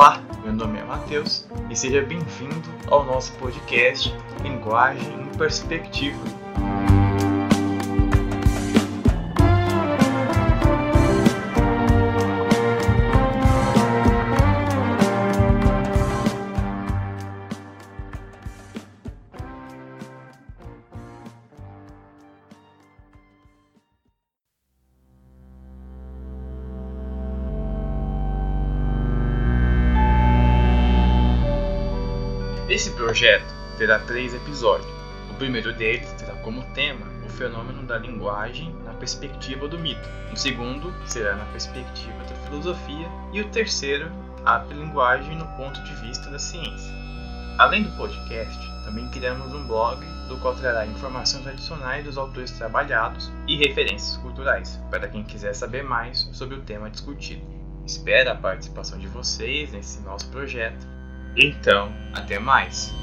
Olá, meu nome é Matheus e seja bem-vindo ao nosso podcast Linguagem em Perspectiva. Esse projeto terá três episódios. O primeiro deles terá como tema o fenômeno da linguagem na perspectiva do mito. O segundo será na perspectiva da filosofia e o terceiro a linguagem no ponto de vista da ciência. Além do podcast, também criamos um blog do qual trará informações adicionais dos autores trabalhados e referências culturais, para quem quiser saber mais sobre o tema discutido. Espero a participação de vocês nesse nosso projeto então, até mais!